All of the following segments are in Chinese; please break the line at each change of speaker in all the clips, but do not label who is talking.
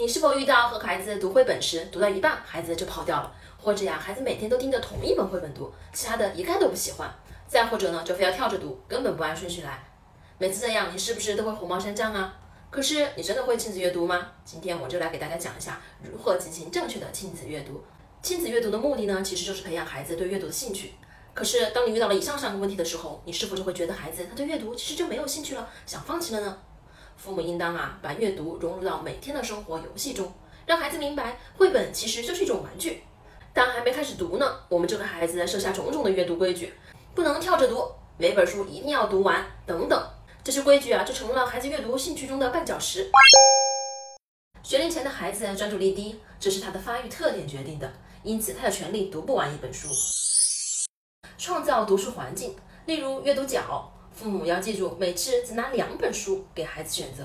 你是否遇到和孩子读绘本时，读到一半孩子就跑掉了，或者呀，孩子每天都盯着同一本绘本读，其他的一概都不喜欢，再或者呢，就非要跳着读，根本不按顺序来。每次这样，你是不是都会火冒三丈啊？可是你真的会亲子阅读吗？今天我就来给大家讲一下如何进行正确的亲子阅读。亲子阅读的目的呢，其实就是培养孩子对阅读的兴趣。可是当你遇到了以上三个问题的时候，你是否就会觉得孩子他对阅读其实就没有兴趣了，想放弃了呢？父母应当啊，把阅读融入到每天的生活游戏中，让孩子明白绘本其实就是一种玩具。当还没开始读呢，我们就给孩子设下种种的阅读规矩，不能跳着读，每本书一定要读完，等等。这些规矩啊，就成了孩子阅读兴趣中的绊脚石。学龄前的孩子专注力低，这是他的发育特点决定的，因此他有权利读不完一本书。创造读书环境，例如阅读角，父母要记住，每次只拿两本书给孩子选择，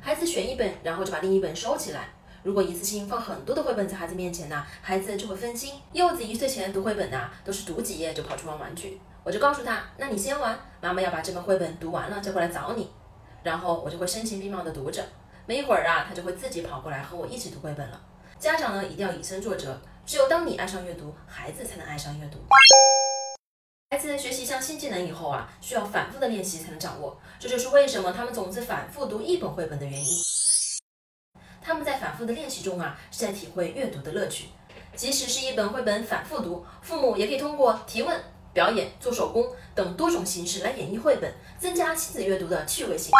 孩子选一本，然后就把另一本收起来。如果一次性放很多的绘本在孩子面前呢，孩子就会分心。柚子一岁前读绘本呢，都是读几页就跑去玩玩具。我就告诉他，那你先玩，妈妈要把这本绘本读完了再过来找你。然后我就会声情并茂的读着，没一会儿啊，他就会自己跑过来和我一起读绘本了。家长呢，一定要以身作则，只有当你爱上阅读，孩子才能爱上阅读。孩子学习一项新技能以后啊，需要反复的练习才能掌握，这就是为什么他们总是反复读一本绘本的原因。他们在反复的练习中啊，是在体会阅读的乐趣。即使是一本绘本反复读，父母也可以通过提问。表演、做手工等多种形式来演绎绘本，增加亲子阅读的趣味性。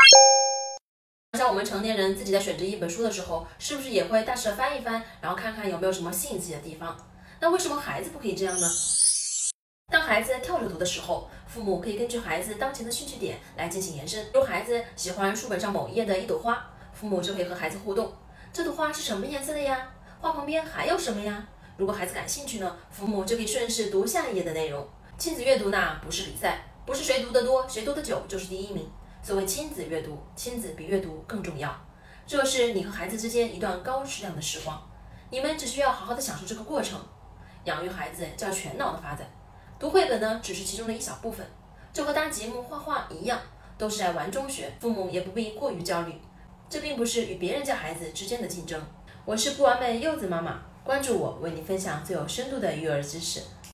像我们成年人自己在选择一本书的时候，是不是也会大致的翻一翻，然后看看有没有什么吸引自己的地方？那为什么孩子不可以这样呢？当孩子跳着读的时候，父母可以根据孩子当前的兴趣点来进行延伸。如孩子喜欢书本上某一页的一朵花，父母就可以和孩子互动：这朵花是什么颜色的呀？花旁边还有什么呀？如果孩子感兴趣呢，父母就可以顺势读下一页的内容。亲子阅读呢，不是比赛，不是谁读得多，谁读得久就是第一名。所谓亲子阅读，亲子比阅读更重要。这是你和孩子之间一段高质量的时光，你们只需要好好的享受这个过程。养育孩子叫全脑的发展，读绘本呢，只是其中的一小部分。就和搭积木、画画一样，都是在玩中学。父母也不必过于焦虑，这并不是与别人家孩子之间的竞争。我是不完美柚子妈妈，关注我，为你分享最有深度的育儿知识。